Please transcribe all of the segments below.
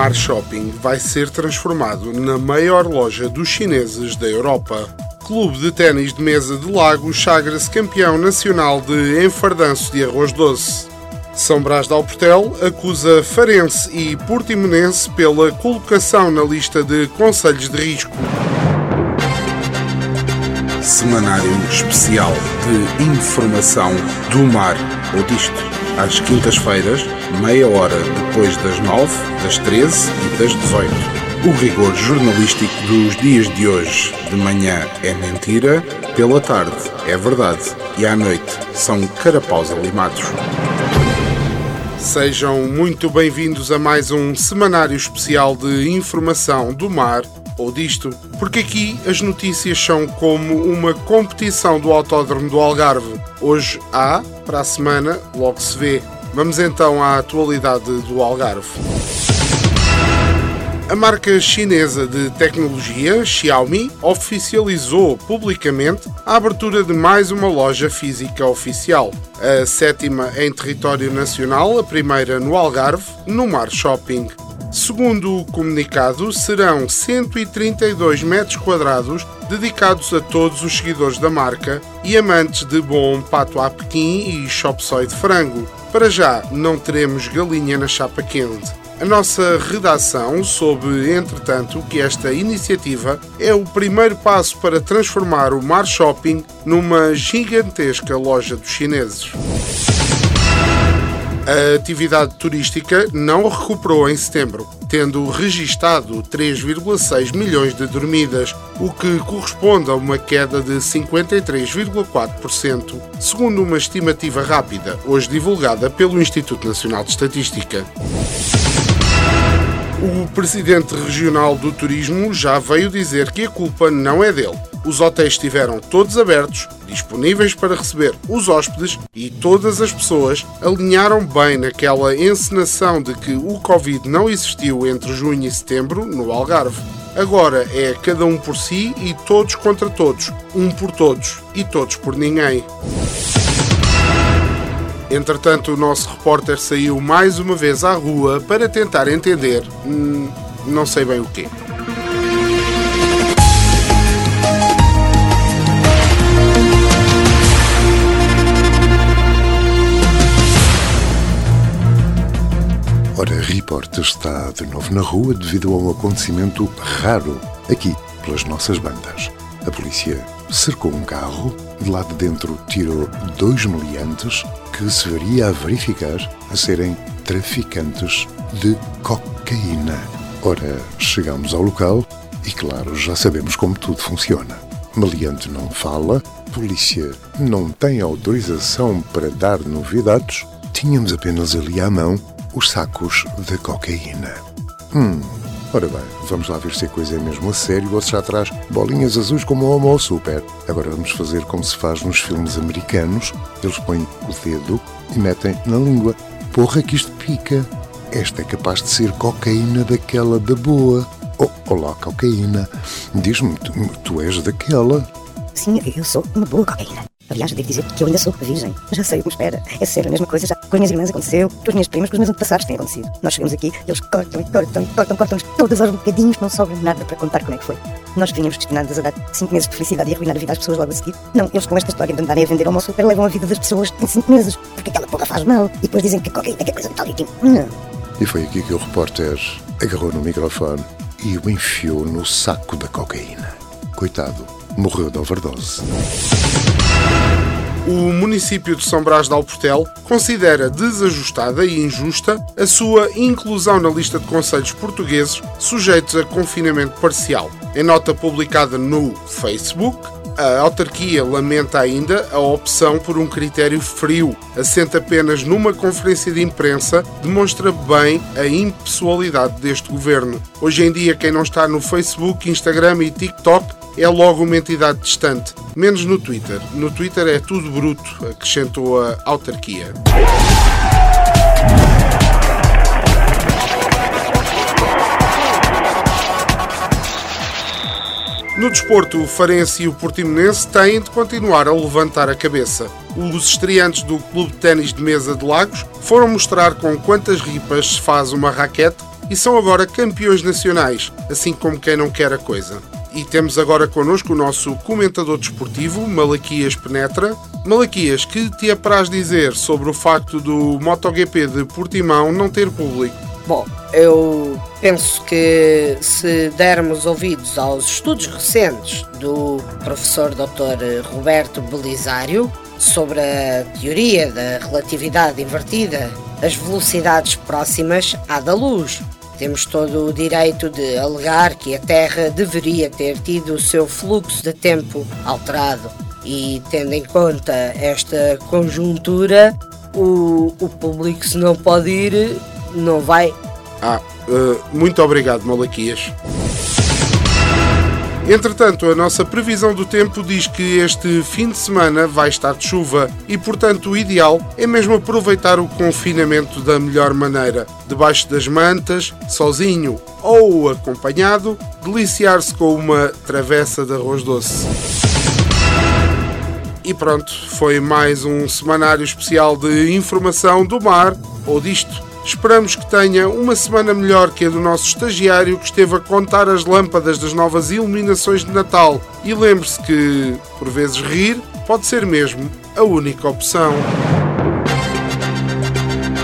Mar Shopping vai ser transformado na maior loja dos chineses da Europa. Clube de Ténis de Mesa de Lagos sagra-se campeão nacional de enfardanço de arroz doce. São Brás de Alportel acusa Farense e Portimonense pela colocação na lista de conselhos de risco. Semanário especial de informação do mar ou disto. Às quintas-feiras, meia hora depois das nove, das treze e das dezoito. O rigor jornalístico dos dias de hoje. De manhã é mentira, pela tarde é verdade e à noite são carapaus alimados. Sejam muito bem-vindos a mais um semanário especial de informação do mar ou disto, porque aqui as notícias são como uma competição do Autódromo do Algarve. Hoje há, para a semana logo se vê. Vamos então à atualidade do Algarve. A marca chinesa de tecnologia Xiaomi oficializou publicamente a abertura de mais uma loja física oficial, a sétima em território nacional, a primeira no Algarve, no Mar Shopping. Segundo o comunicado, serão 132 metros quadrados dedicados a todos os seguidores da marca e amantes de bom pato à Pequim e chop soy de frango. Para já, não teremos galinha na chapa quente. A nossa redação soube, entretanto, que esta iniciativa é o primeiro passo para transformar o Mar Shopping numa gigantesca loja dos chineses. A atividade turística não recuperou em setembro, tendo registado 3,6 milhões de dormidas, o que corresponde a uma queda de 53,4%, segundo uma estimativa rápida, hoje divulgada pelo Instituto Nacional de Estatística. O presidente regional do turismo já veio dizer que a culpa não é dele. Os hotéis estiveram todos abertos, disponíveis para receber os hóspedes e todas as pessoas alinharam bem naquela encenação de que o Covid não existiu entre junho e setembro no Algarve. Agora é cada um por si e todos contra todos, um por todos e todos por ninguém. Entretanto, o nosso repórter saiu mais uma vez à rua para tentar entender, hum, não sei bem o quê. Report está de novo na rua devido a um acontecimento raro aqui, pelas nossas bandas. A polícia cercou um carro e lá de dentro tirou dois meliantes que se veria a verificar a serem traficantes de cocaína. Ora, chegamos ao local e, claro, já sabemos como tudo funciona. Meliante não fala, polícia não tem autorização para dar novidades, tínhamos apenas ali à mão os sacos de cocaína. Hum, ora bem, vamos lá ver se a coisa é mesmo a sério ou se já traz bolinhas azuis como o Homo Super. Agora vamos fazer como se faz nos filmes americanos. Eles põem o dedo e metem na língua. Porra que isto pica. Esta é capaz de ser cocaína daquela da boa. Oh, olá, cocaína. Diz-me, tu, tu és daquela. Sim, eu sou uma boa cocaína. Aliás, devo dizer que eu ainda sou virgem. Já sei o que me espera. É sério, a mesma coisa já com as minhas irmãs aconteceu, com as minhas primas, com os meus antepassados tem acontecido. Nós chegamos aqui, eles cortam e cortam cortam, cortam-nos todas aos bocadinhos, não sobra nada para contar como é que foi. Nós vínhamos destinados a dar 5 meses de felicidade e arruinar a vida às pessoas logo a seguir. Não, eles com esta história de andarem a vender ao super levam a vida das pessoas em 5 meses, porque aquela porra faz mal. E depois dizem que cocaína é coisa de tal e Não. E foi aqui que o repórter agarrou no microfone e o enfiou no saco da cocaína. Coitado, morreu de overdose. O município de São Brás de Alportel considera desajustada e injusta a sua inclusão na lista de conselhos portugueses sujeitos a confinamento parcial. Em nota publicada no Facebook, a autarquia lamenta ainda a opção por um critério frio, assente apenas numa conferência de imprensa, demonstra bem a impessoalidade deste governo. Hoje em dia, quem não está no Facebook, Instagram e TikTok é logo uma entidade distante, menos no Twitter. No Twitter é tudo bruto, acrescentou a autarquia. No desporto, o Farense e o Portimonense têm de continuar a levantar a cabeça. Os estreantes do Clube de Ténis de Mesa de Lagos foram mostrar com quantas ripas se faz uma raquete e são agora campeões nacionais, assim como quem não quer a coisa. E temos agora connosco o nosso comentador desportivo, Malaquias Penetra. Malaquias, que te apraz dizer sobre o facto do MotoGP de Portimão não ter público? Bom, eu penso que se dermos ouvidos aos estudos recentes do professor Dr. Roberto Belisário sobre a teoria da relatividade invertida, as velocidades próximas à da luz, temos todo o direito de alegar que a Terra deveria ter tido o seu fluxo de tempo alterado. E tendo em conta esta conjuntura, o, o público, se não pode ir, não vai. Ah, uh, muito obrigado, Malaquias. Entretanto, a nossa previsão do tempo diz que este fim de semana vai estar de chuva e, portanto, o ideal é mesmo aproveitar o confinamento da melhor maneira. Debaixo das mantas, sozinho ou acompanhado, deliciar-se com uma travessa de arroz doce. E pronto, foi mais um semanário especial de informação do mar ou disto. Esperamos que tenha uma semana melhor que a do nosso estagiário que esteve a contar as lâmpadas das novas iluminações de Natal. E lembre-se que, por vezes, rir pode ser mesmo a única opção.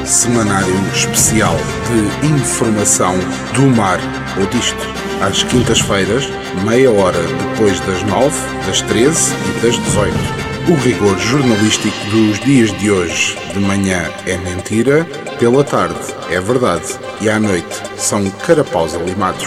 Semanário especial de informação do mar ou disto. Às quintas-feiras, meia hora depois das nove, das treze e das dezoito. O rigor jornalístico dos dias de hoje. De manhã é mentira, pela tarde é verdade e à noite são carapaus alimados.